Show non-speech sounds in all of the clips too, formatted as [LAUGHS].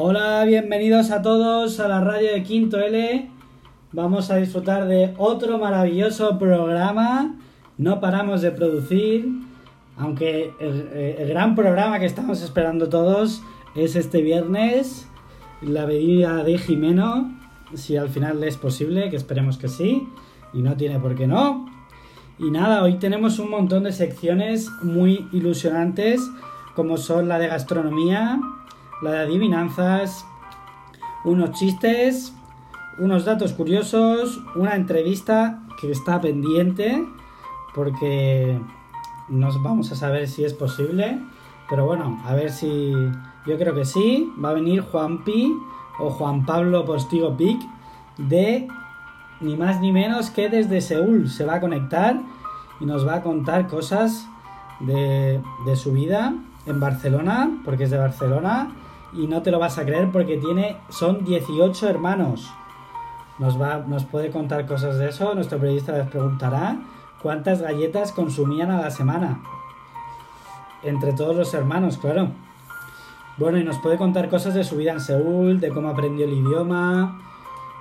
Hola, bienvenidos a todos a la radio de Quinto L. Vamos a disfrutar de otro maravilloso programa. No paramos de producir, aunque el, el gran programa que estamos esperando todos es este viernes, la venida de Jimeno, si al final es posible, que esperemos que sí, y no tiene por qué no. Y nada, hoy tenemos un montón de secciones muy ilusionantes, como son la de gastronomía, la de adivinanzas, unos chistes, unos datos curiosos, una entrevista que está pendiente, porque nos vamos a saber si es posible. Pero bueno, a ver si. Yo creo que sí. Va a venir Juan Pi o Juan Pablo Postigo Pic de ni más ni menos que desde Seúl. Se va a conectar y nos va a contar cosas de, de su vida en Barcelona, porque es de Barcelona. Y no te lo vas a creer porque tiene. Son 18 hermanos. Nos, va, nos puede contar cosas de eso. Nuestro periodista les preguntará cuántas galletas consumían a la semana. Entre todos los hermanos, claro. Bueno, y nos puede contar cosas de su vida en Seúl, de cómo aprendió el idioma,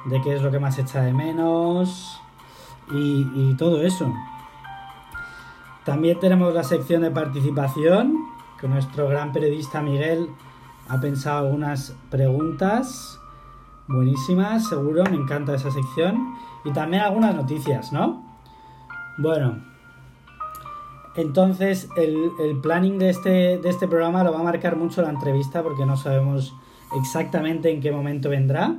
de qué es lo que más echa de menos y, y todo eso. También tenemos la sección de participación, que nuestro gran periodista Miguel ha pensado algunas preguntas buenísimas, seguro, me encanta esa sección. Y también algunas noticias, ¿no? Bueno, entonces el, el, planning de este, de este programa lo va a marcar mucho la entrevista porque no sabemos exactamente en qué momento vendrá.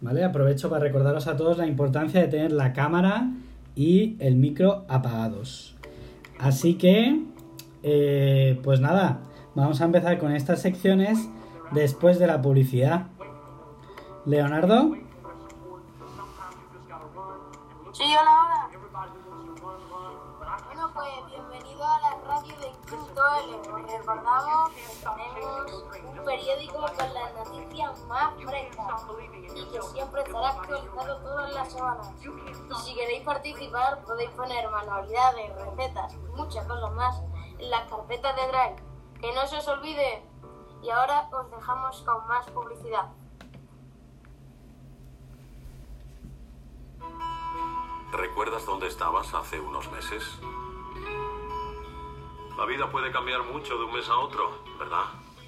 ¿Vale? Aprovecho para recordaros a todos la importancia de tener la cámara y el micro apagados. Así que, eh, pues nada, vamos a empezar con estas secciones después de la publicidad. Leonardo. Sí, hola, hola. Bueno, pues bienvenido a la radio de Quinto L. Os recordamos que tenemos un periódico con las noticias más frescas y que siempre estará actualizado todas las semanas. Y si queréis participar, podéis poner manualidades, recetas y muchas cosas más en las carpetas de Drive. Que no se os olvide. Y ahora os dejamos con más publicidad. ¿Recuerdas dónde estabas hace unos meses? La vida puede cambiar mucho de un mes a otro, ¿verdad?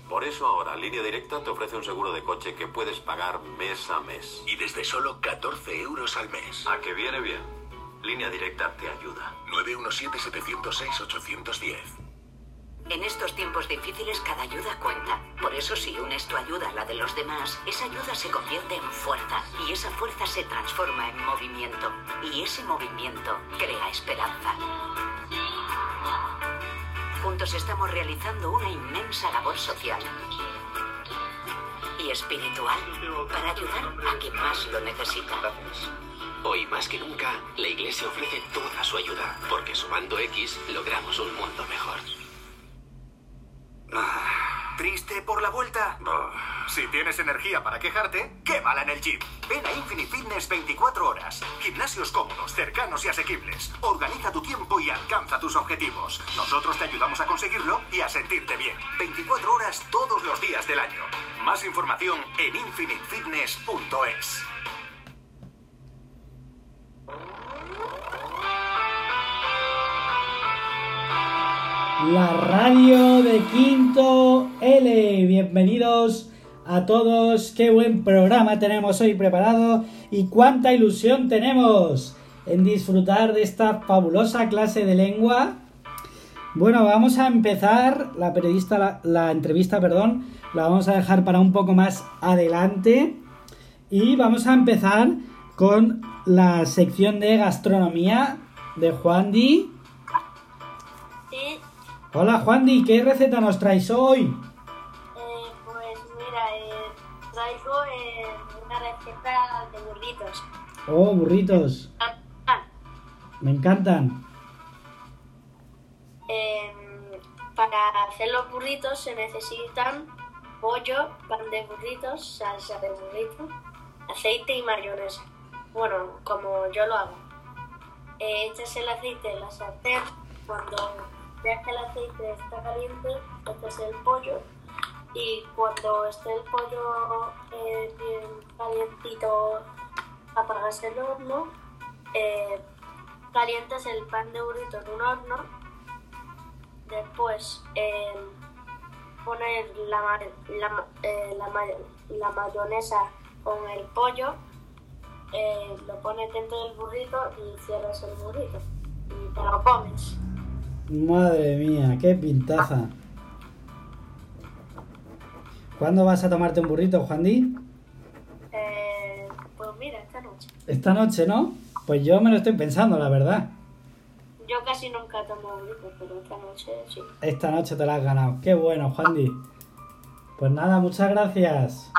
Por eso ahora Línea Directa te ofrece un seguro de coche que puedes pagar mes a mes. Y desde solo 14 euros al mes. ¿A que viene bien? Línea Directa te ayuda. 917-706-810. En estos tiempos difíciles cada ayuda cuenta. Por eso si unes tu ayuda a la de los demás, esa ayuda se convierte en fuerza. Y esa fuerza se transforma en movimiento. Y ese movimiento crea esperanza. Juntos estamos realizando una inmensa labor social y espiritual para ayudar a quien más lo necesita. Hoy más que nunca, la Iglesia ofrece toda su ayuda, porque sumando X logramos un mundo mejor. ¿Triste por la vuelta? Si tienes energía para quejarte, quémala en el gym. Ven a Infinite Fitness 24 horas. Gimnasios cómodos, cercanos y asequibles. Organiza tu tiempo y alcanza tus objetivos. Nosotros te ayudamos a conseguirlo y a sentirte bien. 24 horas todos los días del año. Más información en infinitefitness.es. La radio de Quinto L. Bienvenidos a todos. Qué buen programa tenemos hoy preparado y cuánta ilusión tenemos en disfrutar de esta fabulosa clase de lengua. Bueno, vamos a empezar la periodista, la, entrevista, perdón, la vamos a dejar para un poco más adelante y vamos a empezar con la sección de gastronomía de Juan Di. Hola Juan Di, ¿qué receta nos traes hoy? eh, pues mira, eh, traigo eh, una receta de burritos. Oh, burritos, Ah, me encantan. eh, para hacer los burritos se necesitan pollo, pan de burritos, salsa de burrito, aceite y mayonesa. Bueno, como yo lo hago. Eh, echas el aceite en la sartén. Cuando veas que el aceite está caliente, echas el pollo y cuando esté el pollo eh, bien calientito, apagas el horno, eh, calientas el pan de burrito en un horno, después eh, pones la, la, eh, la, la mayonesa con el pollo, eh, lo pones dentro del burrito y cierras el burrito y te lo comes. Madre mía, qué pintaza. ¿Cuándo vas a tomarte un burrito, Juan Di? Eh, pues mira, esta noche. Esta noche, ¿no? Pues yo me lo estoy pensando, la verdad. Yo casi nunca tomo burrito, pero esta noche sí. Esta noche te la has ganado. Qué bueno, Juan Di. Pues nada, muchas gracias.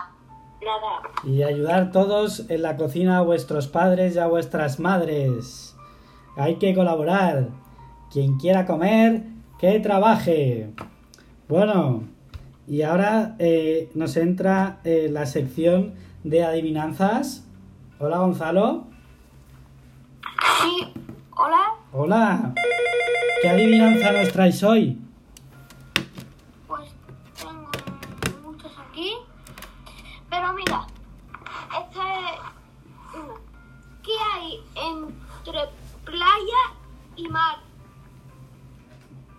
Nada, Y ayudar todos en la cocina a vuestros padres y a vuestras madres. Hay que colaborar. Quien quiera comer, que trabaje. Bueno, y ahora eh, nos entra eh, la sección de adivinanzas. Hola Gonzalo. Sí, hola. Hola. ¿Qué adivinanza nos traes hoy? Pues tengo muchos aquí. Pero mira, esta es una. ¿Qué hay entre playa y mar?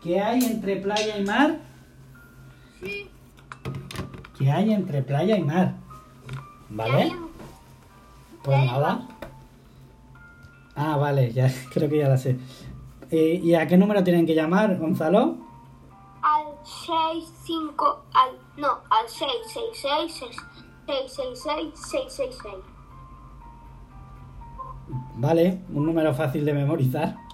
¿Qué hay entre playa y mar? Sí. ¿Qué hay entre playa y mar? ¿Qué hay ¿Vale? Pues ¿Qué hay nada. Ah, vale, ya [LAUGHS] creo que ya la sé. Eh, ¿Y a qué número tienen que llamar, Gonzalo? Al 65, al, no, al 666, 666, 666. Vale, un número fácil de memorizar.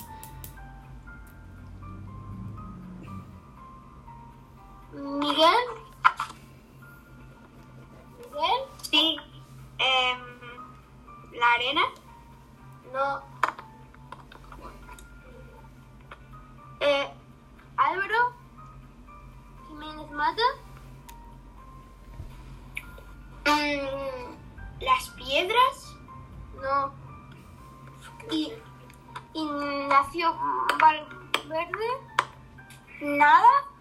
Miguel. Miguel. Sí. Em, ¿La arena? No. Eh, Álvaro. Jiménez Mata. Mm, ¿Las piedras? No. Y Ignacio Valverde. ¿Nada?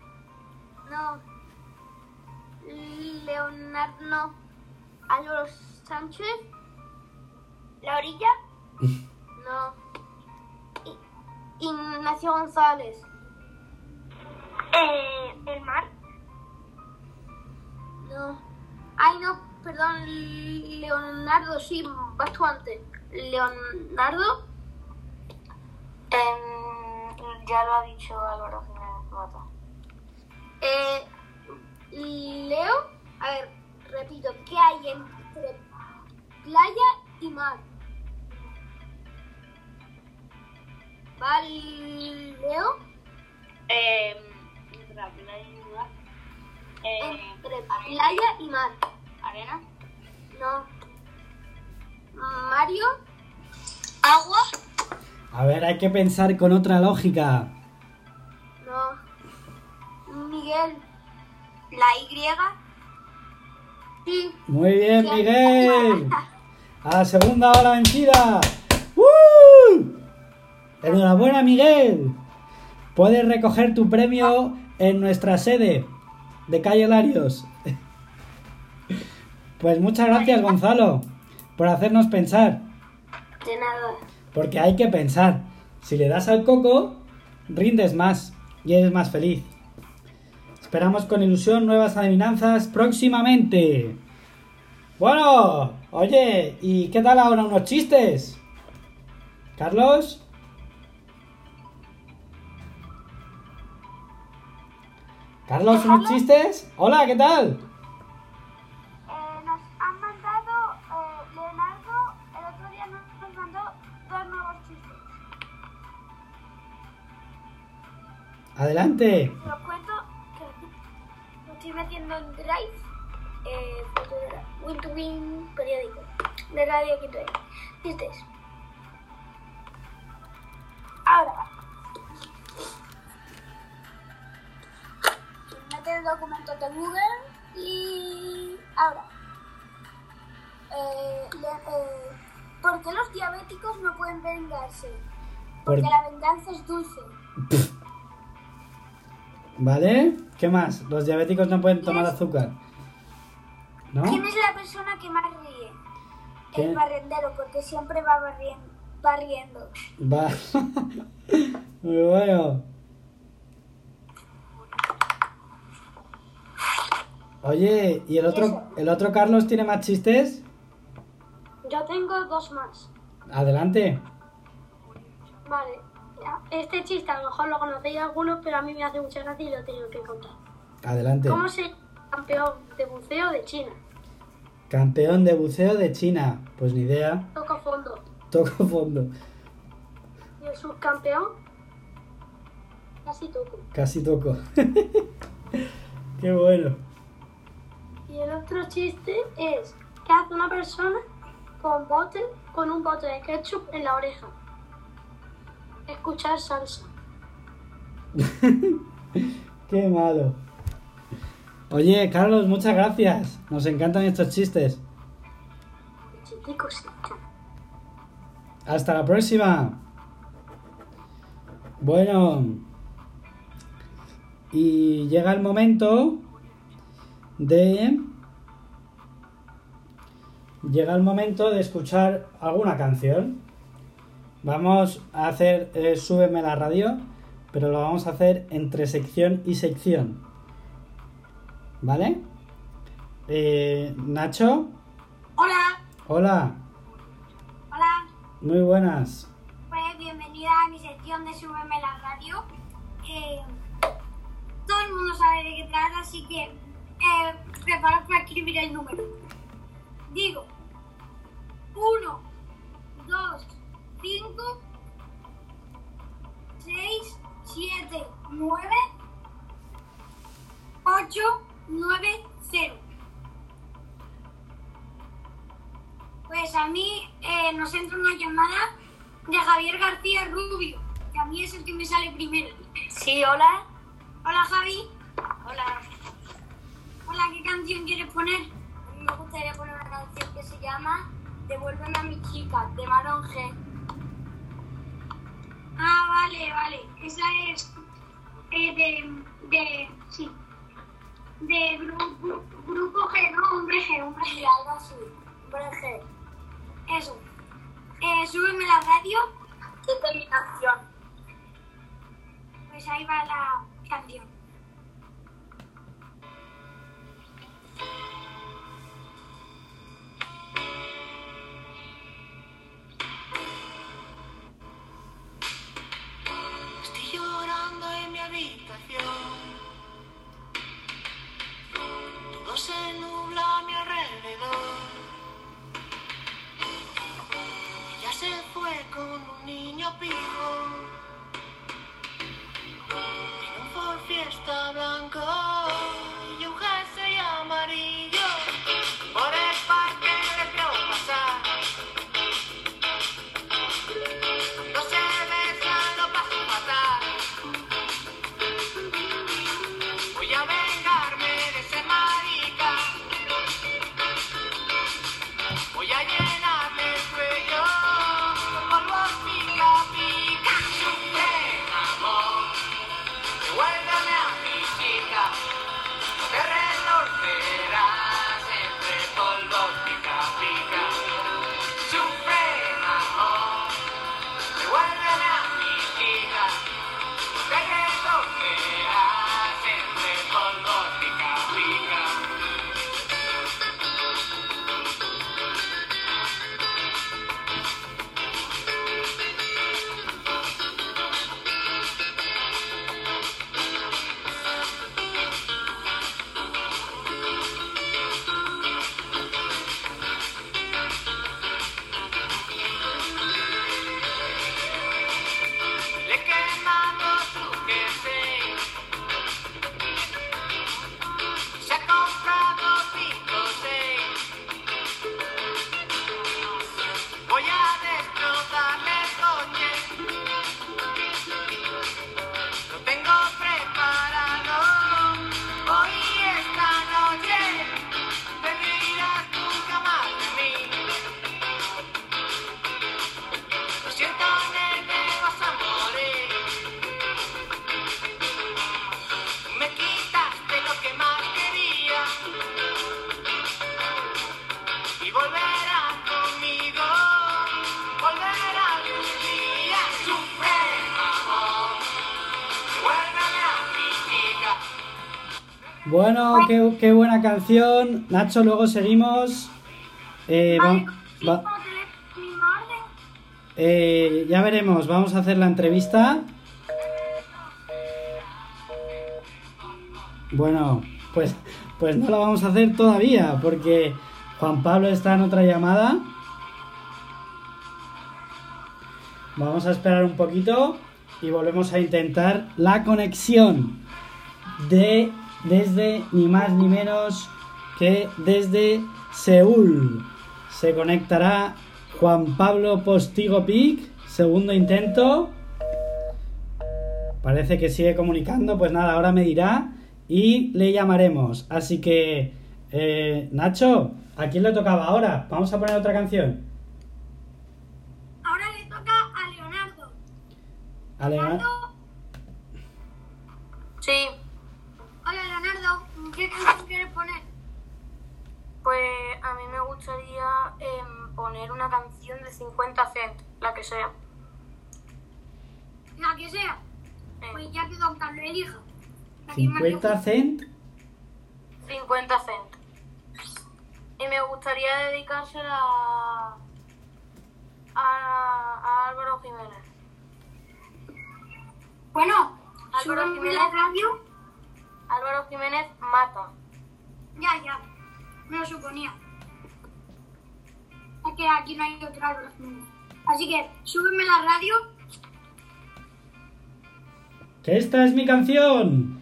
Leonardo. No. Álvaro Sánchez. ¿La orilla? [LAUGHS] No. Ignacio González. Eh, ¿El mar? No. Ay, no, perdón. Leonardo, sí, bastante. Leonardo. Em, ya lo ha dicho Álvaro Jiménez Mata. Eh, Leo, a ver, repito, ¿qué hay entre playa y mar? ¿Va Leo? Eh, entre la playa y mar. Eh, Entre playa y mar. arena. No. Mario. Agua. A ver, hay que pensar con otra lógica. No. Miguel. La Y. Sí. Muy bien, Miguel. [LAUGHS] A la segunda hora vencida. ¡Uh! Enhorabuena, Miguel. Puedes recoger tu premio en nuestra sede de Calle Larios. [LAUGHS] Pues muchas gracias, Gonzalo, por hacernos pensar. De nada. Porque hay que pensar. Si le das al coco, rindes más y eres más feliz. Esperamos con ilusión nuevas adivinanzas próximamente. Bueno, oye, ¿y qué tal ahora unos chistes? Carlos. Carlos, unos chistes. Hola, ¿qué tal? Eh, estoy metiendo en Drive, eh, Win to Win periódico, de Radio Quinto L. Chistes. Ahora. Mete el documento de Google y ahora. Eh, le- eh, ¿Por qué los diabéticos no pueden vengarse? Porque Por- la venganza es dulce. [LAUGHS] ¿Vale? ¿Qué más? Los diabéticos no pueden tomar azúcar. ¿No? ¿Quién es la persona que más ríe? ¿Qué? El barrendero, porque siempre va barriendo. barriendo. Va. [LAUGHS] Muy bueno. Oye, ¿y el otro, el otro Carlos tiene más chistes? Yo tengo dos más. Adelante. Vale. Este chiste a lo mejor lo conocéis algunos, pero a mí me hace mucha gracia y lo tengo que contar. Adelante. ¿Cómo se llama campeón de buceo de China? Campeón de buceo de China. Pues ni idea. Toco fondo. Toco fondo. Y el subcampeón, casi toco. Casi toco. [LAUGHS] Qué bueno. Y el otro chiste es, ¿qué hace una persona con, bote, con un bote de ketchup en la oreja? Escuchar salsa. [LAUGHS] Qué malo. Oye, Carlos, muchas gracias. Nos encantan estos chistes. Hasta la próxima. Bueno. Y llega el momento de... Llega el momento de escuchar alguna canción. Vamos a hacer eh, Súbeme la radio, pero lo vamos a hacer entre sección y sección. ¿Vale? Eh, Nacho, Hola, hola, hola. muy buenas. Pues bienvenida a mi sección de Súbeme la radio. Eh, todo el mundo sabe de qué trata, así que eh, preparaos para escribir el número. Digo, 1, 2, 5, 6, 7, 9, 8, 9, 0. Pues a mí eh, nos entra una llamada de Javier García Rubio, que a mí es el que me sale primero. Sí, hola. Hola Javi, Hola. hola, ¿qué canción quieres poner? A mí me gustaría poner una canción que se llama Devuélveme a mi chica, de Maron G. Vale, vale, esa es eh, de, de, sí, de gru- gru- grupo G, no, hombre G, hombre G, algo así. Hombre G. eso. Eh, súbeme la radio, mi canción. pues ahí va la canción. Todo se nubla a mi alrededor. Ella se fue con un niño pijo. Bueno, qué, qué buena canción. Nacho, luego seguimos. Eh, eh, ya veremos, vamos a hacer la entrevista. Bueno, pues, pues no la vamos a hacer todavía porque Juan Pablo está en otra llamada. Vamos a esperar un poquito y volvemos a intentar la conexión de desde ni más ni menos que desde Seúl. Se conectará Juan Pablo Postigo Pic, segundo intento. Parece que sigue comunicando, pues nada, ahora me dirá y le llamaremos. Así que, eh, Nacho, ¿a quién le tocaba ahora? Vamos a poner otra canción. Ahora le toca a Leonardo. A Leonardo. Leonardo, Sí, hola Leonardo, ¿qué canción quieres poner? Pues a mí me gustaría em, poner una canción de 50 Cent, la que sea. La que sea. Eh, Pues ya que Don Carlos elija. La que más le 50 guste. cent. 50 Cent. Y me gustaría dedicársela a, a, a Álvaro Jiménez. Bueno, Álvaro Jiménez. la radio. Álvaro Jiménez mata. Ya, ya. Me lo suponía. Es que aquí no hay otro Jiménez. Así que súbeme la radio. Que esta es mi canción.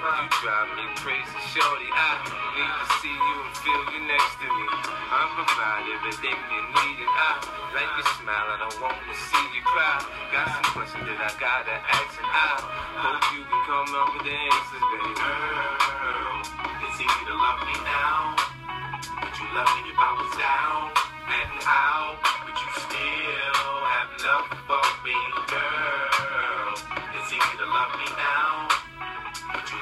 You drive me crazy, shorty. I need to see you and feel you next to me. I'm provide everything you need, and I like your smile. I don't want to see you cry. Got some questions that I gotta ask, and I hope you can come up with the answers, baby. Girl, it's easy to love me now. but you love me if I was down and out? but you still have love for me, girl?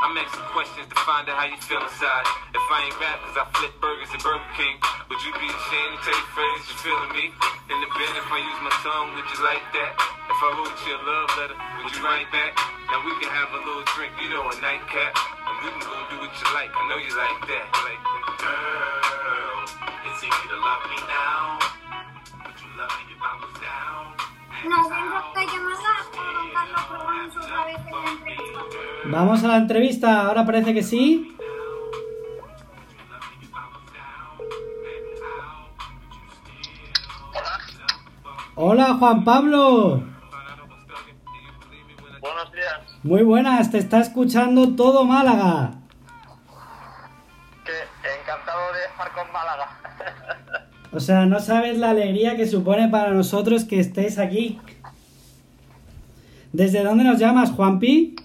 I'm asking questions to find out how you feel inside. If I ain't rap, cause I flip burgers at Burger King, would you be ashamed to tell your friends you're feeling me? In the bed, if I use my tongue, would you like that? If I wrote you a love letter, would you write back? Now we can have a little drink, you know, a nightcap. And we can go do what you like. I know you like that. Like that. Girl, it's easy to love me now. Vamos a la entrevista, ahora parece que sí. Hola Juan Pablo. Buenos días. Muy buenas, te está escuchando todo Málaga. Que encantado de estar con Málaga. O sea, no sabes la alegría que supone para nosotros que estés aquí. ¿Desde dónde nos llamas, Juanpi?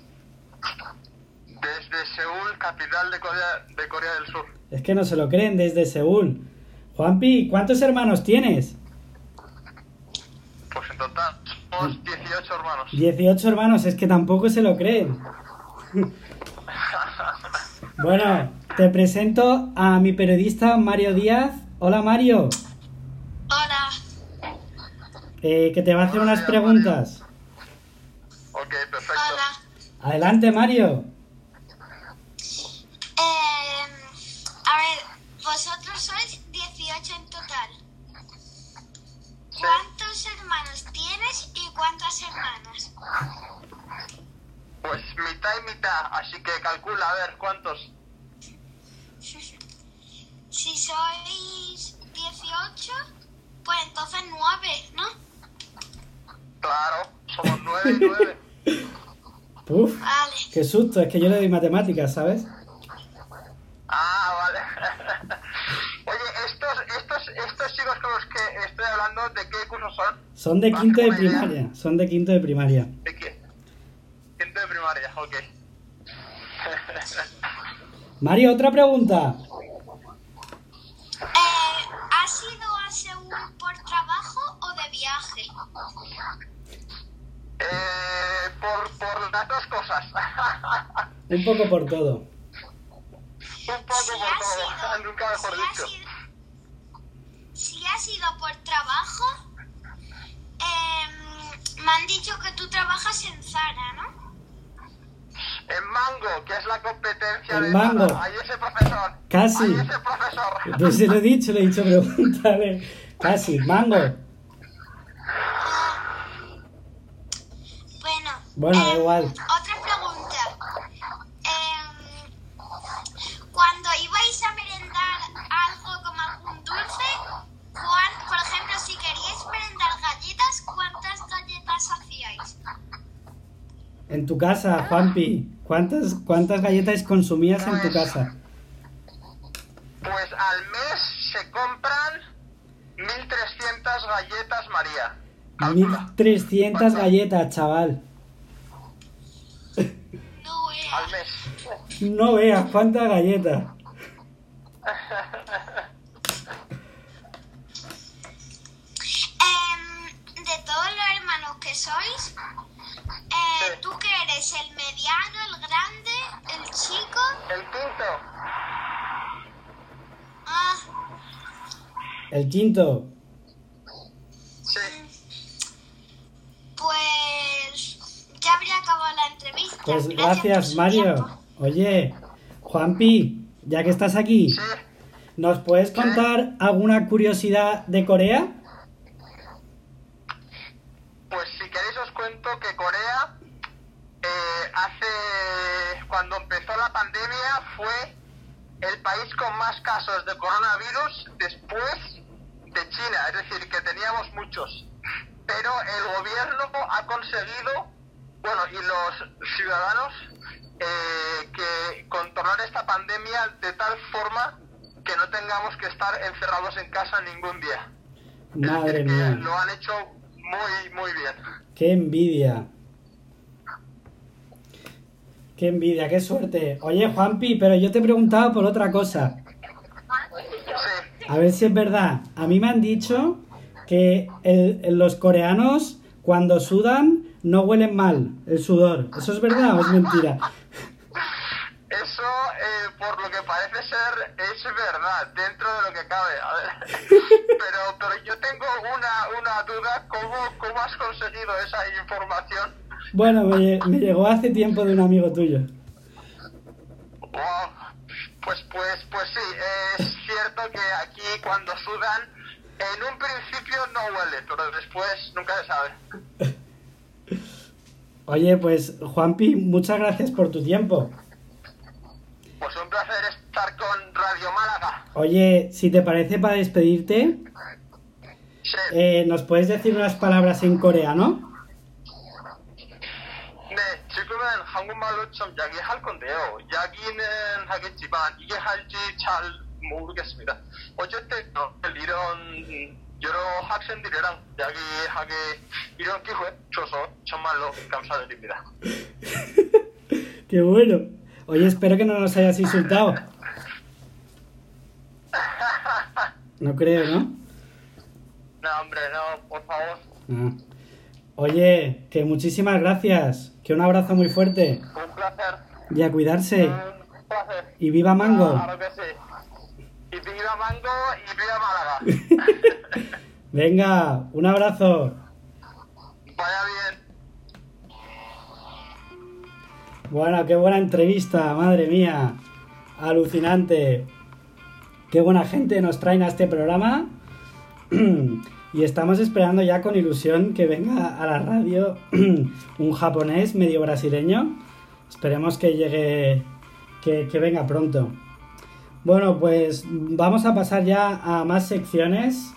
Desde Seúl, capital de Corea, de Corea del Sur. Es que no se lo creen, desde Seúl. Juanpi, ¿cuántos hermanos tienes? Pues en total somos 18 hermanos. 18 hermanos, es que tampoco se lo creen. [LAUGHS] Bueno, te presento a mi periodista Mario Díaz. Hola Mario, Hola. eh, que te va a hacer unas preguntas. Ok, perfecto. Hola. Adelante Mario. Eh, a ver, vosotros sois 18 en total. ¿Cuántos hermanos tienes y cuántas hermanas? Pues mitad y mitad, así que calcula, a ver, ¿cuántos? [LAUGHS] Si sois 8, pues entonces 9, ¿no? Claro, somos 9 y 9. [LAUGHS] Uf, vale. qué susto, es que yo le doy matemáticas, ¿sabes? Ah, vale. [LAUGHS] Oye, estos, estos, estos chicos con los que estoy hablando, ¿de qué curso son? Son de quinto de primaria, son de quinto de primaria. ¿De qué? Quinto de primaria, ok. [LAUGHS] Mario, otra pregunta. Viaje? Eh, por, por las dos cosas. [LAUGHS] Un poco por todo. Un poco por todo, [LAUGHS] nunca mejor si dicho. Si has ido por trabajo, em, me han dicho que tú trabajas en Zara, ¿no? En Mango, que es la competencia En de Mango. Zara. Ahí ese profesor. Casi. Ahí ese profesor. Pues se lo he dicho, le he dicho, [LAUGHS] pregúntale. Casi, mango. Bueno, Bueno, da em, igual. otra pregunta. Em, cuando ibais a merendar algo como algún dulce, ¿cuán- por ejemplo, si queríais merendar galletas, ¿cuántas galletas hacíais? En tu casa, Juanpi. ¿Cuántas, ¿Cuántas galletas consumías en tu casa? Pues al mes se compran 1300 galletas María. 1300 galletas, chaval. Al mes. No veas cuántas galletas. Em, de todos los hermanos que sois, eh, ¿tú que eres? ¿El mediano, el grande, el chico? El quinto. Ah, El quinto. pues ya habría acabado la entrevista. Pues gracias, Mario. tiempo. Oye, Juanpi, ya que estás aquí, ¿nos puedes contar alguna curiosidad de Corea? Pues si queréis os cuento que Corea eh, hace cuando empezó la pandemia fue el país con más casos de coronavirus después de China, es decir, que teníamos muchos. Pero el gobierno ha conseguido, bueno, y los ciudadanos, eh, que controlar esta pandemia de tal forma que no tengamos que estar encerrados en casa ningún día. Madre mía, lo han hecho muy, muy bien. qué envidia. Qué envidia, qué suerte. Oye, Juanpi, pero yo te he preguntado por otra cosa. A ver si es verdad. A mí me han dicho que el- los coreanos cuando sudan no huelen mal el sudor. ¿Eso es verdad o es mentira? Eso, eh, por lo que parece ser, es verdad, dentro de lo que cabe. A ver. [LAUGHS] Pero, pero yo tengo una, una duda, ¿cómo, ¿cómo has conseguido esa información? Bueno, me, lle- me llegó hace tiempo de un amigo tuyo. Wow. Pues, pues, pues sí, es cierto que aquí cuando sudan, en un principio no huele, pero después nunca se sabe. [LAUGHS] Oye, pues Juanpi, muchas gracias por tu tiempo. Pues un placer estar con Radio Málaga. Oye, si te parece para despedirte, eh, ¿nos puedes decir unas palabras en coreano? 네, 지금은 한국말로 좀 이야기할 건데요. 이야기는 하겠지만 이게 할지 잘 모르겠습니다. 어쨌든 어, 이런 여러 학생들이랑 이야기하게 이런 기회 줘서 정말로 감사드립니다. [LAUGHS] Qué bueno. Oye, espero que no nos hayas insultado. No creo, ¿no? No, hombre, no, por favor. Ah. Oye, que muchísimas gracias. Que un abrazo muy fuerte. Un placer. Y a cuidarse. Un placer. Y viva Mango. Claro que sí. Y viva Mango y viva Málaga. [LAUGHS] Venga, un abrazo. Vaya bien. Bueno, qué buena entrevista, madre mía. Alucinante. Qué buena gente nos traen a este programa. [CLEARS THROAT] y estamos esperando ya con ilusión que venga a la radio [CLEARS THROAT] un japonés medio brasileño. Esperemos que llegue, que, que venga pronto. Bueno, pues vamos a pasar ya a más secciones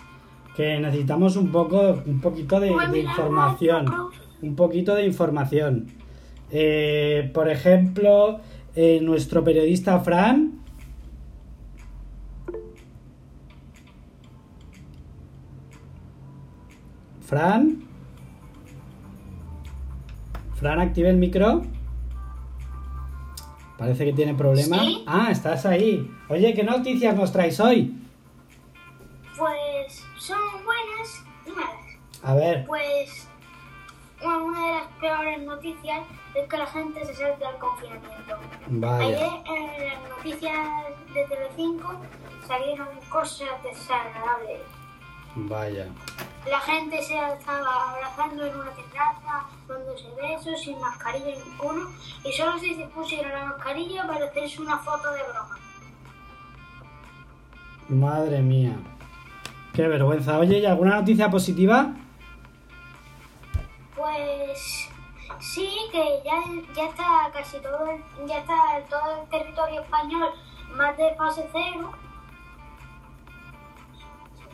que necesitamos un poco, un poquito de, de información. Un poquito de información. Eh, por ejemplo, eh, nuestro periodista Fran. Fran. Fran, active el micro. Parece que tiene problema. Sí. Ah, estás ahí. Oye, ¿qué noticias nos traes hoy? Pues son buenas y malas. A ver, Pues bueno, una de las peores noticias es que la gente se salta al confinamiento. Vaya. Ayer en las noticias de Telecinco salieron cosas desagradables. Vaya. La gente se estaba abrazando en una terraza, dándose besos, sin mascarilla ninguno, y solo si se pusieron la mascarilla para hacerse una foto de broma. Madre mía. Qué vergüenza. Oye, ¿y alguna noticia positiva? Pues sí, que ya, ya está casi todo el, ya está todo el territorio español más de fase cero.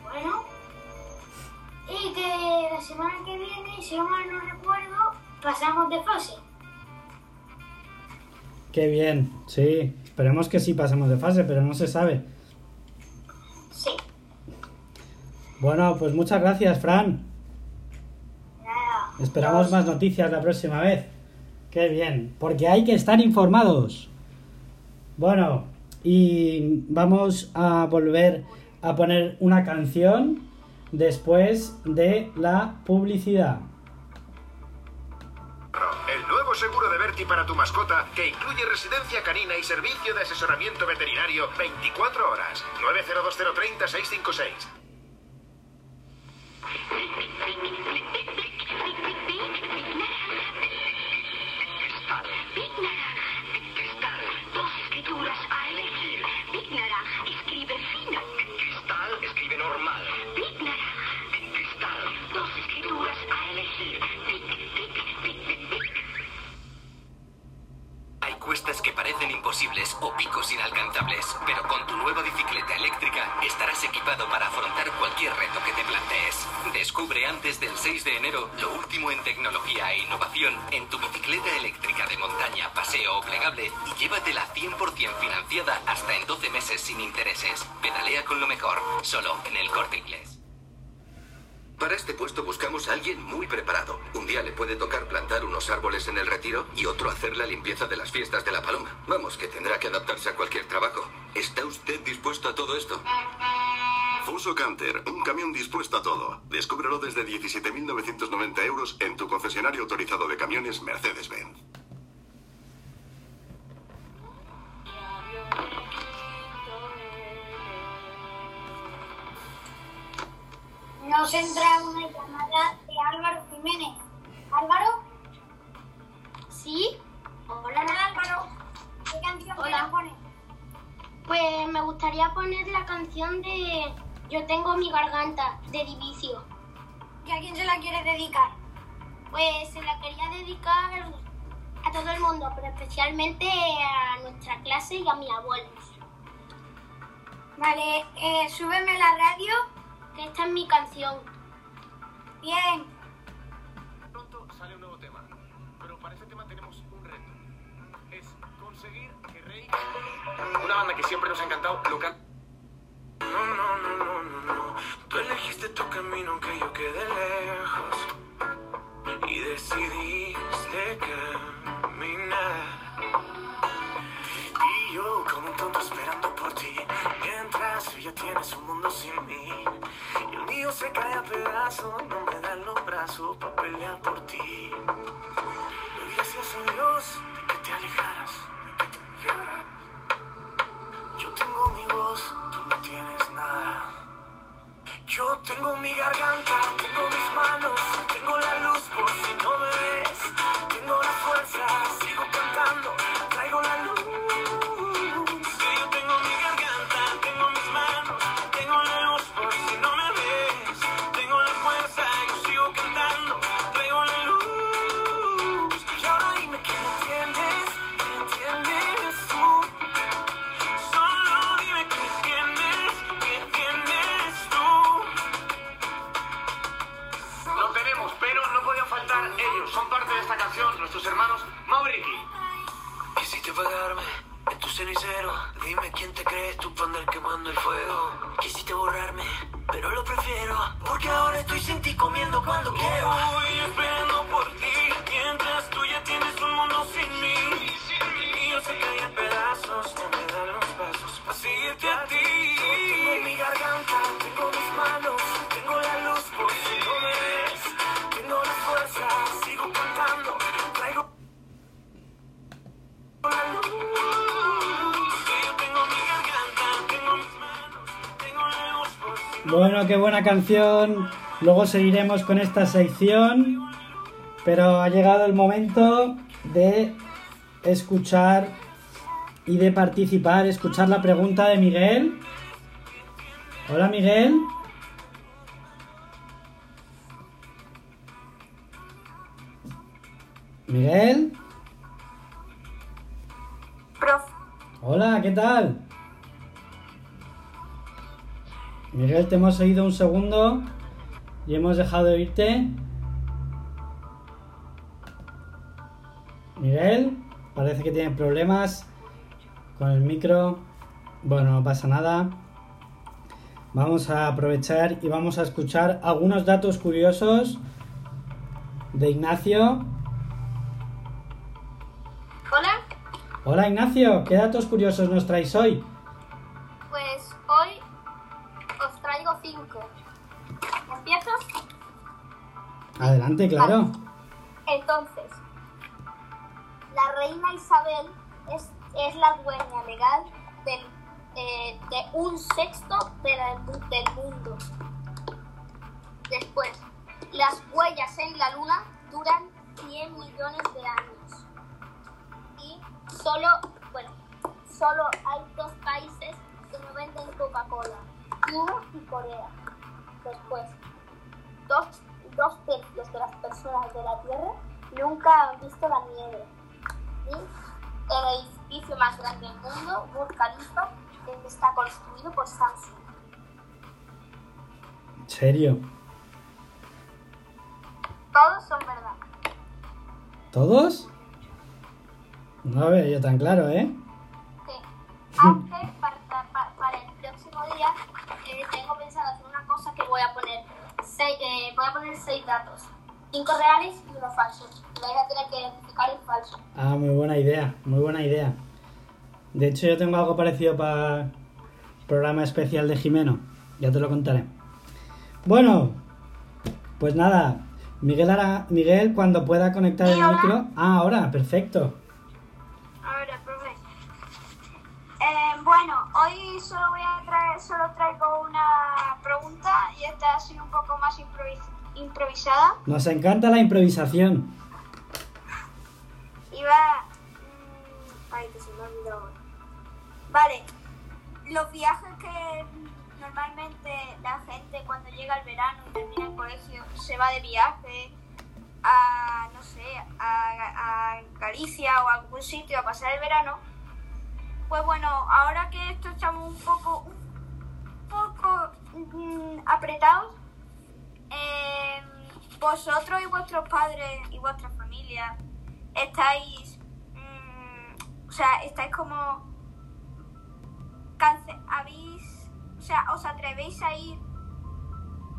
Bueno. Y que la semana que viene, si no mal no recuerdo, pasamos de fase. Qué bien. Sí. Esperemos que sí pasemos de fase, pero no se sabe. Sí. Bueno, pues muchas gracias, Fran. Nada. Esperamos más noticias la próxima vez. Qué bien, porque hay que estar informados. Bueno, y vamos a volver a poner una canción después de la publicidad. El nuevo seguro de Berti para tu mascota que incluye residencia canina y servicio de asesoramiento veterinario 24 horas. 902030 656. Del 6 de enero lo último en tecnología e innovación en tu bicicleta eléctrica de montaña, paseo o plegable y llévatela 100% financiada hasta en 12 meses sin intereses. Pedalea con lo mejor, solo en el corte inglés. Para este puesto buscamos a alguien muy preparado. Un día le puede tocar plantar unos árboles en el retiro y otro hacer la limpieza de las fiestas de la paloma. Vamos, que tendrá que adaptarse a cualquier Canter, un camión dispuesto a todo. Descúbrelo desde 17.990 euros en tu concesionario autorizado de camiones Mercedes-Benz. Nos entra una llamada de Álvaro Jiménez. ¿Álvaro? ¿Sí? Hola, Álvaro. ¿Qué canción Hola. poner? Pues me gustaría poner la canción de Yo tengo mi garganta, de Divicio. ¿Y a quién se la quiere dedicar? Pues se la quería dedicar a todo el mundo, pero especialmente a nuestra clase y a mi abuelo. Vale, eh, súbeme la radio, que esta es mi canción. Bien. Pronto sale un nuevo tema, pero para ese tema tenemos un reto. Es conseguir que Rey... Una banda que siempre nos ha encantado lo can... No, no, no, no, no, no. Tú elegiste tu camino que yo quedé lejos. Y decidiste caminar. Y yo como un tonto esperando por ti. Mientras tú ya tienes un mundo sin mí. Y el mío se cae a pedazos. No me dan los brazos para pelear por ti. Gracias a Dios de que te alejaras. Yo tengo mi voz, Yo tengo mi garganta, tengo mis manos, tengo la luz por si no me ves. Tengo la fuerza, Quisiste pagarme en tu cenicero. Dime quién te crees tú para andar quemando el fuego. Quisiste borrarme pero lo prefiero. Porque ahora estoy sin ti comiendo cuando quiero. Voy esperando por ti, mientras tú ya tienes un mundo sin mí. Y yo sé que hay pedazos, no me dan los pasos para seguirte a ti. Tengo mi garganta, Bueno, qué buena canción. Luego seguiremos con esta sección. Pero ha llegado el momento de escuchar y de participar, escuchar la pregunta de Miguel. Hola Miguel. Miguel. Profe, Hola, ¿qué tal? Miguel, te hemos oído un segundo y hemos dejado de oírte. Miguel, parece que tiene problemas con el micro. Bueno, no pasa nada. Vamos a aprovechar y vamos a escuchar algunos datos curiosos de Ignacio. Hola, Hola Ignacio, ¿qué datos curiosos nos traéis hoy? Adelante, claro. Entonces, la reina Isabel es, es la dueña legal del, eh, de un sexto de del mundo. Después, las huellas en la luna duran 100 millones de años. Y solo, bueno, solo hay dos países que no venden Coca-Cola, Cuba y Corea. Después, dos, dos tercios de las personas de la Tierra nunca han visto la nieve. Y el edificio más grande del mundo, Burj Khalifa, está construido por Samsung. ¿En serio? Todos son verdad. ¿Todos? No lo veo yo tan claro, ¿eh? Sí. Aunque para, para- para el próximo día eh, tengo pensado hacer una cosa que voy a poner seis, eh, voy a poner seis datos. Cinco reales y uno falso. Vais a tener que identificar el falso. Ah, muy buena idea, muy buena idea. De hecho, yo tengo algo parecido para el programa especial de Jimeno. Ya te lo contaré. Bueno, pues nada. Miguel, hará, Miguel cuando pueda conectar el micro. Ah, ahora, perfecto. Ahora, profe. Eh, bueno, hoy solo voy a solo traigo una pregunta y esta ha sido un poco más improvis- improvisada. Nos encanta la improvisación. Iba... mm, Ay, que se me ha olvidado. Vale, los viajes que normalmente la gente cuando llega el verano y termina el colegio se va de viaje a, no sé, a, a Galicia o a algún sitio a pasar el verano. Pues bueno, ahora que esto estamos un poco, un poco mm, apretados, eh, vosotros y vuestros padres y vuestras familias estáis, mm, o sea, estáis como, cance- habéis, o sea, os atrevéis a ir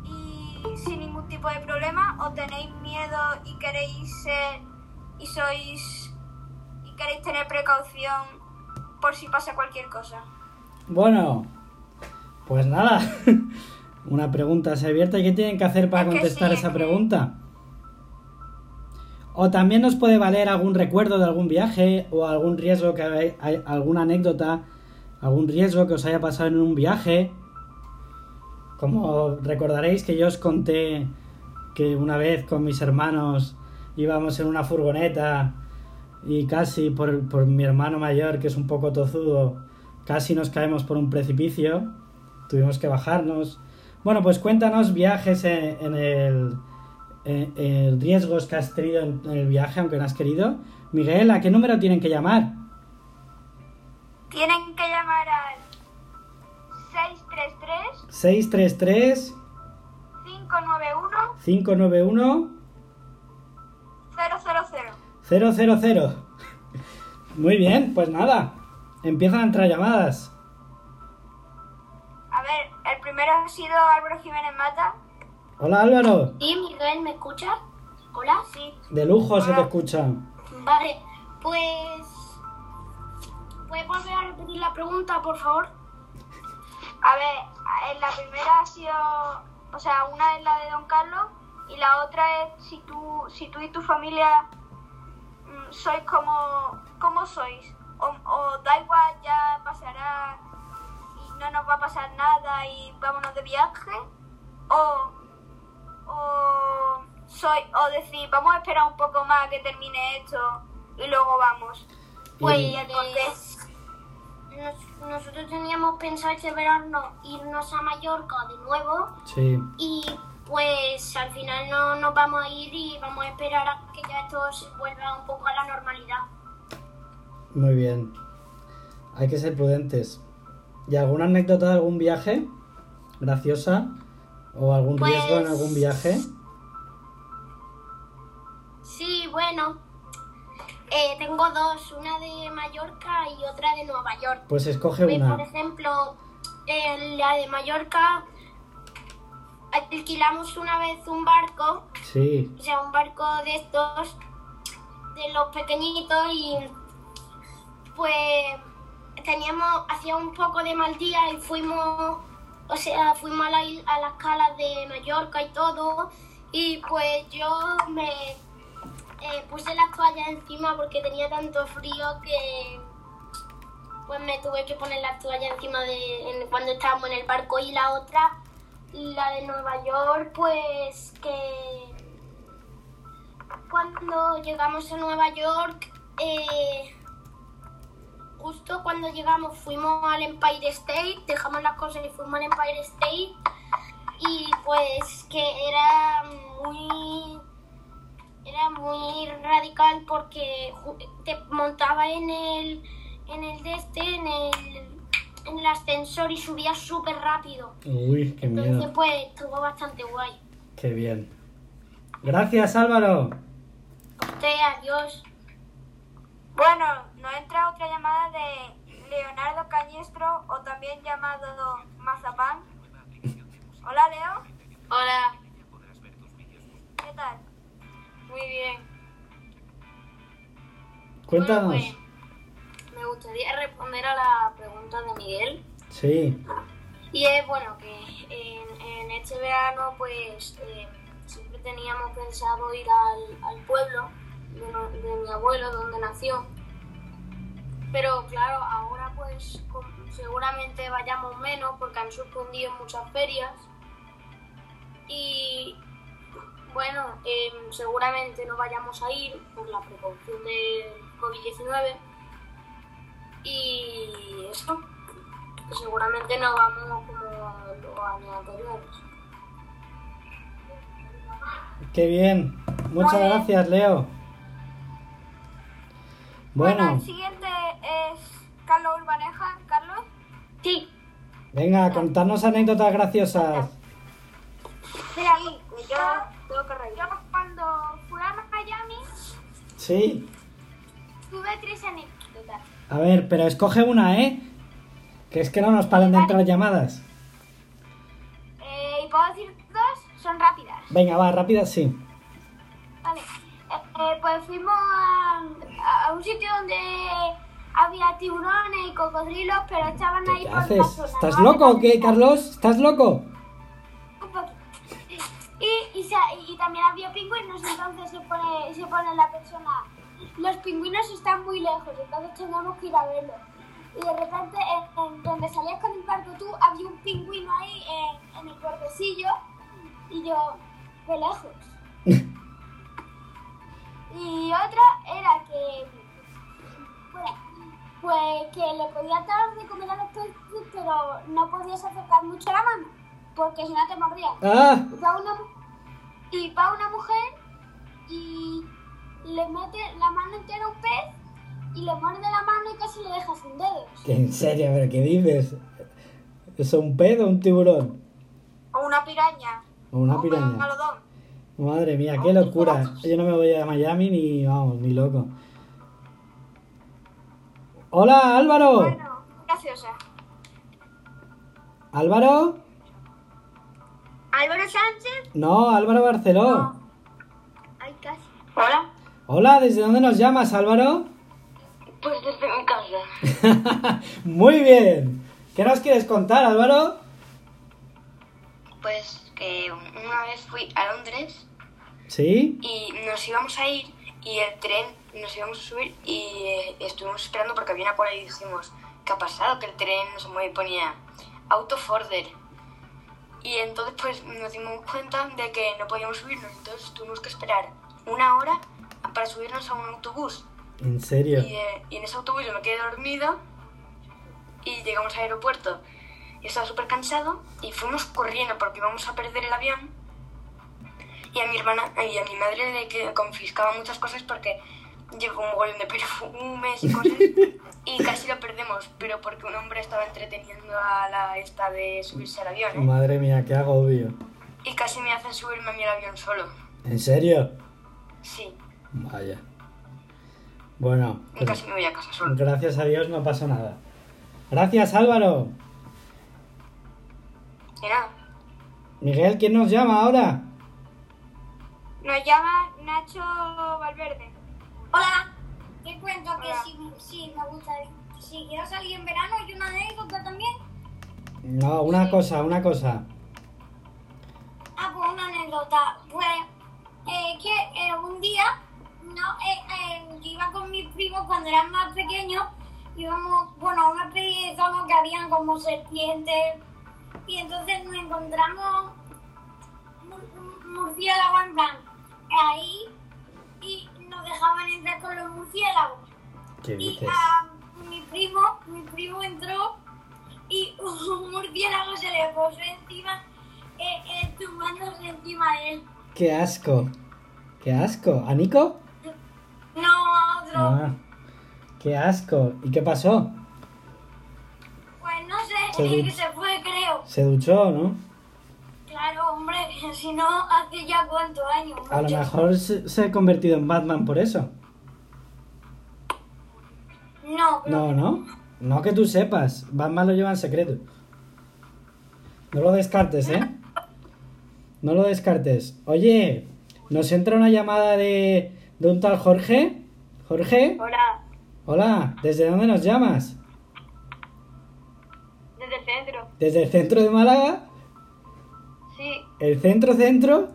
y sin ningún tipo de problema o tenéis miedo y queréis ser y sois y queréis tener precaución por si pasa cualquier cosa. Bueno, pues nada. [LAUGHS] Una pregunta se abierta. ¿Y qué tienen que hacer para contestar esa pregunta? O también nos puede valer algún recuerdo de algún viaje o algún riesgo que hay, hay- alguna anécdota, algún riesgo que os haya pasado en un viaje. Como recordaréis que yo os conté que una vez con mis hermanos íbamos en una furgoneta y casi por, por mi hermano mayor, que es un poco tozudo, casi nos caemos por un precipicio, tuvimos que bajarnos. Bueno, pues cuéntanos viajes en, en el, en- en riesgos que has tenido en, en el viaje, aunque no has querido. Miguel, ¿a qué número tienen que llamar? Tienen que llamar al 633 633 591 591 000. 000. Muy bien, pues nada, empiezan a entrar llamadas. El primer primero ha sido Álvaro Jiménez Mata. Hola Álvaro. ¿Y Miguel me escucha? Hola. Sí. De lujo se te escucha. Vale, pues... ¿Puedes volver a repetir la pregunta, por favor? A ver, en la primera ha sido, o sea, una es la de Don Carlos y la otra es si tú, si tú y tu familia mm, sois como, como sois. O, o da igual, ya pasará no nos va a pasar nada y vámonos de viaje. O, o, soy, o decir, vamos a esperar un poco más a que termine esto y luego vamos. Pues Y- entonces nos- nosotros teníamos pensado este verano irnos a Mallorca de nuevo Sí. y pues al final no nos vamos a ir y vamos a esperar a que ya esto se vuelva un poco a la normalidad. Muy bien. Hay que ser prudentes. ¿Y alguna anécdota de algún viaje? ¿Graciosa? ¿O algún Pues- riesgo en algún viaje? Sí, bueno, eh, tengo dos, una de Mallorca y otra de Nueva York. Pues escoge Pues, una. Por ejemplo, la de Mallorca alquilamos una vez un barco Sí. o sea, un barco de estos, de los pequeñitos y pues teníamos, hacía un poco de mal día y fuimos, o sea, fuimos a, la, a las calas de Mallorca y todo y pues yo me eh, puse las toallas encima porque tenía tanto frío que pues me tuve que poner las toallas encima de cuando estábamos en el barco. Y la otra la de Nueva York pues que cuando llegamos a Nueva York eh, justo cuando llegamos fuimos al Empire State dejamos las cosas y fuimos al Empire State y pues que era muy era muy radical porque te montaba en el en el de este en el en el ascensor y subía súper rápido Uy, qué entonces miedo. pues estuvo bastante guay Qué bien. Gracias Álvaro. usted adiós Bueno, nos entra otra llamada de Leonardo Cañestro o también llamado Mazapán. Hola Leo, hola ¿qué tal? muy bien Cuéntanos. Bueno, pues, me gustaría responder a la pregunta de Miguel. Sí. Y es bueno que en, en este verano pues eh, siempre teníamos pensado ir al, al pueblo de, mi abuelo donde nació. Pero claro, ahora pues seguramente vayamos menos porque han suspendido muchas ferias. Y bueno, em, seguramente no vayamos a ir por la precaución del COVID-19. Y eso, seguramente no vamos como los años anteriores. Qué bien. Muchas Muy bien. gracias, Leo. Bueno, el siguiente es Carlos Urbaneja. Carlos. Sí. venga, contarnos anécdotas graciosas. Mira yo tengo que reír. Yo cuando fui a Miami Sí. tuve tres anécdotas. A ver, pero escoge una, ¿eh? Que es que no nos paran de entrar llamadas. Eh, y puedo decir dos, son rápidas. Venga, va, rápida, sí. Vale. Eh, eh, pues fuimos a, a un sitio donde había tiburones y cocodrilos, pero estaban ahí ¿Qué por la zona, ¿Estás ¿no? loco o qué, Carlos? ¿Estás loco? Un poquito. Y, y, se- y también había pingüinos, entonces se pone, se pone la persona. Los pingüinos están muy lejos, entonces teníamos que ir a verlos. Y de repente, en, en donde salías con el barco tú, había un pingüino ahí en, en el bordecillo, y yo, de lejos. Y otra era que, pues que le podías dar de comer a los peces, pero no podías acercar mucho la mano, porque si no te mordían. Ah. Y va una, mu- y va una mujer y le mete la mano entera a un pez y le muerde la mano y casi le deja sin dedos. En serio, pero ¿qué dices? ¿Es un pedo o un tiburón? O una piraña. ¿O una o un piraña? Madre mía, qué locura. Yo no me voy a Miami ni, vamos, ni loco. Hola, Álvaro. Graciosa. Álvaro. Álvaro Sánchez. No, Álvaro Barceló. Ay, casi. Hola. Hola, ¿desde dónde nos llamas, Álvaro? Pues desde mi casa. [LAUGHS] Muy bien. ¿Qué nos quieres contar, Álvaro? Pues que una vez fui a Londres ¿Sí? y nos íbamos a ir y el tren nos íbamos a subir y eh, estuvimos esperando porque había una cola y dijimos, ¿qué ha pasado? Que el tren no se mueve y ponía auto forder. Y entonces pues nos dimos cuenta de que no podíamos subirnos, entonces tuvimos que esperar una hora para subirnos a un autobús. ¿En serio? Y, eh, y en ese autobús yo me quedé dormido y llegamos al aeropuerto. Y estaba súper cansado y fuimos corriendo porque íbamos a perder el avión. Y a mi hermana y a mi madre le confiscaban muchas cosas porque llegó un mogollón de perfumes y cosas y casi lo perdemos, pero porque un hombre estaba entreteniendo a la esta de subirse al avión, ¿eh? Madre mía, qué agobio. Y casi me hacen subirme a mí al avión solo. ¿En serio? Sí, Vaya. Bueno, y pues, casi me voy a casa solo. gracias a Dios no pasó nada. Gracias, Álvaro. Y nada. Miguel, ¿quién nos llama ahora? Nos llama Nacho Valverde. Hola. Te cuento que si, si me gusta, si quiero salir en verano y una anécdota también. No, una cosa, una cosa. Ah, pues una anécdota. Pues eh, que eh, un día no, eh, eh, yo iba con mis primos cuando eran más pequeños. Íbamos, bueno, a una especie de zona que habían como serpientes. Y entonces nos encontramos mur- mur- murciélagos en plan ahí y nos dejaban entrar con los murciélagos. ¿Qué Y dices? a mi primo, mi primo entró y [LAUGHS] un murciélago se le puso encima, eh, eh, tumbándose encima de él. ¡Qué asco! ¡Qué asco! ¿A Nico? No, a otro. Ah, ¡Qué asco! ¿Y qué pasó? Pues no sé, Se que se fue, creo. Se duchó, ¿no? Si no, hace ya cuántos años. A lo mejor se, se ha convertido en Batman por eso. No, No, no. No que tú sepas. Batman lo lleva en secreto. No lo descartes, ¿eh? No lo descartes. Oye, nos entra una llamada de, de un tal Jorge. Jorge, Hola, hola, ¿desde dónde nos llamas? desde el centro. ¿Desde el centro de Málaga? ¿El centro centro?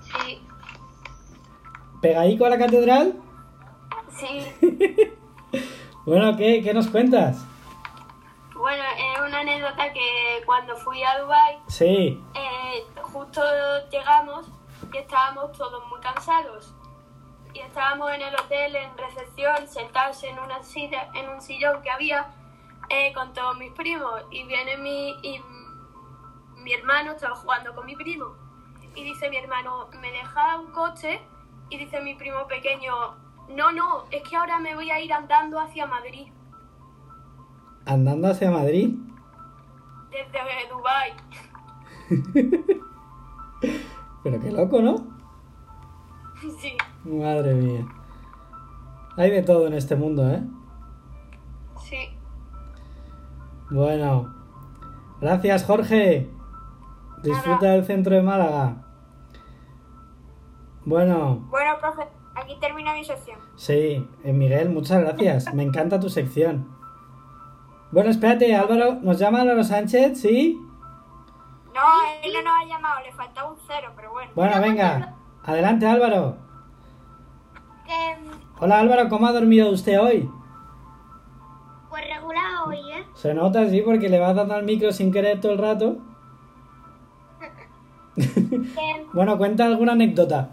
sí, ¿Pegadico a la catedral? sí. [LAUGHS] Bueno, ¿qué, qué nos cuentas? Bueno, es una anécdota que cuando fui a Dubai Sí, eh, justo llegamos y estábamos todos muy cansados. Y estábamos en el hotel, en recepción, sentados en una silla, en un sillón que había eh, con todos mis primos. Y viene mi, y mi hermano, estaba jugando con mi primo. Y dice mi hermano, ¿me deja un coche? Y dice mi primo pequeño, no, no, es que ahora me voy a ir andando hacia Madrid, andando hacia Madrid. desde Dubai. [LAUGHS] Pero qué loco, ¿no? [LAUGHS] sí, Madre mía. Hay de todo en este mundo, ¿eh? sí. Bueno. Gracias, Jorge. Disfruta del centro de Málaga. Bueno, Bueno, profe, aquí termina mi sección. sí, eh, Miguel, muchas gracias. Me encanta tu sección. Bueno, espérate, Álvaro, ¿nos llama Álvaro Sánchez? ¿Sí? No, él no nos ha llamado, le faltaba un cero, pero bueno. Bueno, venga. Adelante, Álvaro. Que, Hola, Álvaro, ¿cómo ha dormido usted hoy? pues regular hoy, ¿eh? Se nota, sí, porque le vas dando al micro sin querer todo el rato. [LAUGHS] Bueno, cuenta alguna anécdota.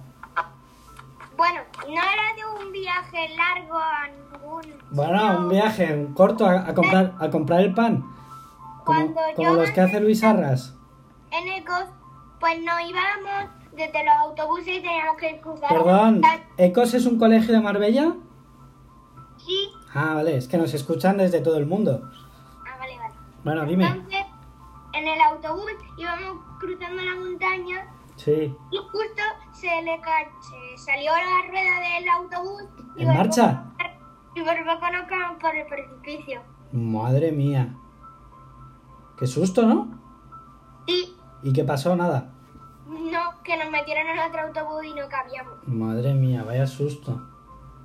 bueno, no era de un viaje largo a ningún... Bueno, un viaje corto a, a comprar a comprar el pan. Como, como los que hace Luis Arras. En Ecos, pues nos íbamos desde los autobuses y teníamos que cruzar... Perdón, ¿Ecos es un colegio de Marbella? Sí. Ah, vale, es que nos escuchan desde todo el mundo. Ah, vale, vale. Bueno, dime. Entonces, en el autobús íbamos cruzando la montaña Sí. y justo se le se salió la rueda del autobús y ¿En marcha? y poco nos caemos por el precipicio. Madre mía. Qué susto, ¿no? Sí, ¿Y qué pasó? Nada. No, que nos metieron en otro autobús y no cabíamos. Madre mía, vaya susto.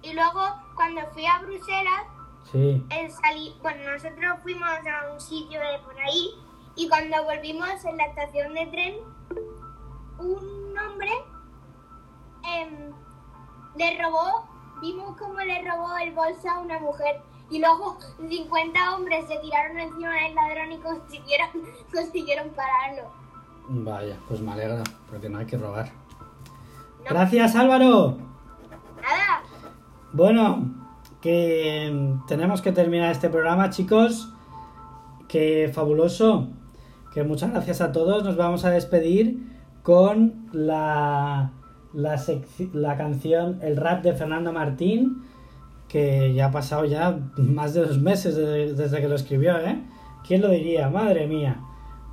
Y luego, cuando fui a Bruselas, Sí. salí, bueno, nosotros fuimos a un sitio de por ahí y cuando volvimos en la estación de tren, un hombre em, le robó, vimos cómo le robó el bolso a una mujer y luego 50 hombres se tiraron encima del ladrón y consiguieron, [LAUGHS] consiguieron pararlo. Vaya, pues me alegra, porque no hay que robar. Gracias, Álvaro. Nada, Bueno, que mm, tenemos que terminar este programa, chicos. Que fabuloso. Que muchas gracias a todos. Nos vamos a despedir con la, la, la canción El rap de Fernando Martín, que ya ha pasado ya más de dos meses de- desde que lo escribió, ¿eh? ¿Quién lo diría? Madre mía.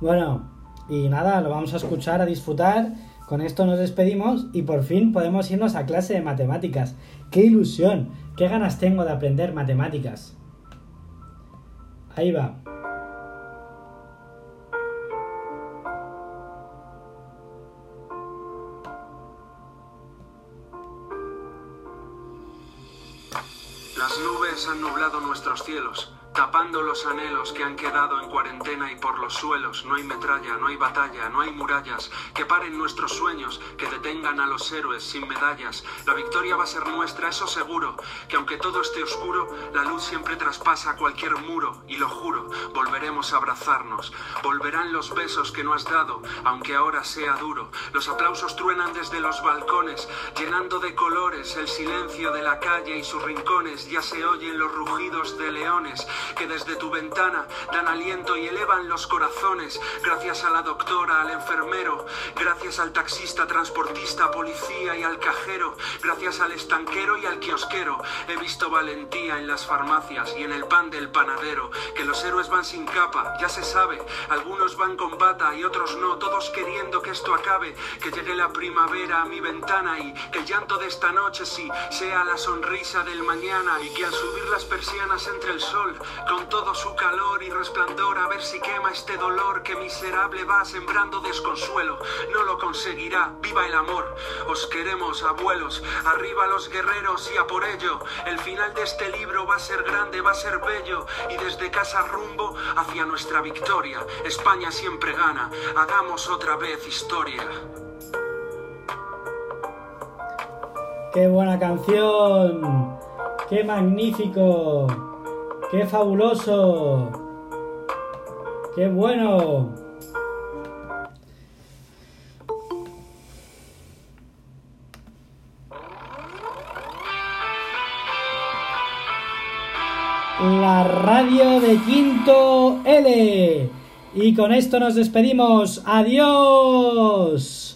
Bueno, y nada, lo vamos a escuchar, a disfrutar. Con esto nos despedimos y por fin podemos irnos a clase de matemáticas. ¡Qué ilusión! ¡Qué ganas tengo de aprender matemáticas! Ahí va. Han nublado nuestros cielos, tapando los anhelos que han quedado en cuarentena y por los suelos. No hay metralla, no hay batalla, no hay murallas que paren nuestros sueños, que detengan a los héroes sin medallas. La victoria va a ser nuestra, eso seguro, que aunque todo esté oscuro, la luz siempre traspasa cualquier muro y lo juro, volveremos a abrazarnos. Volverán los besos que no has dado, aunque ahora sea duro. Los aplausos truenan desde los balcones, llenando de colores el silencio de la calle y sus rincones. Ya se oyen los rugidos de leones que desde tu ventana dan aliento y elevan los corazones. Gracias a la doctora, al enfermero, gracias al taxista, transportista, policía y al cajero, gracias al estanquero y al kiosquero. He visto valentía en las farmacias y en el pan del panadero, que los héroes van sin capa, ya se sabe, algunos van con bata y otros no, todos queriendo que esto acabe, que llegue la primavera a mi ventana y que el llanto de esta noche sí sea la sonrisa del mañana y que al subir las persianas entre el sol con todo su calor y resplandor a ver si quema este dolor que miserable va sembrando desconsuelo. No lo conseguirá, viva el amor. Os queremos, abuelos, arriba los guerreros y a por ello. El final de este libro va a ser grande, va a ser bello y desde casa rumbo hacia nuestra victoria. España siempre gana, hagamos otra vez historia. ¡Qué buena canción! ¡Qué magnífico! ¡Qué fabuloso! ¡Qué bueno! La radio de Quinto L. Y con esto nos despedimos. ¡Adiós!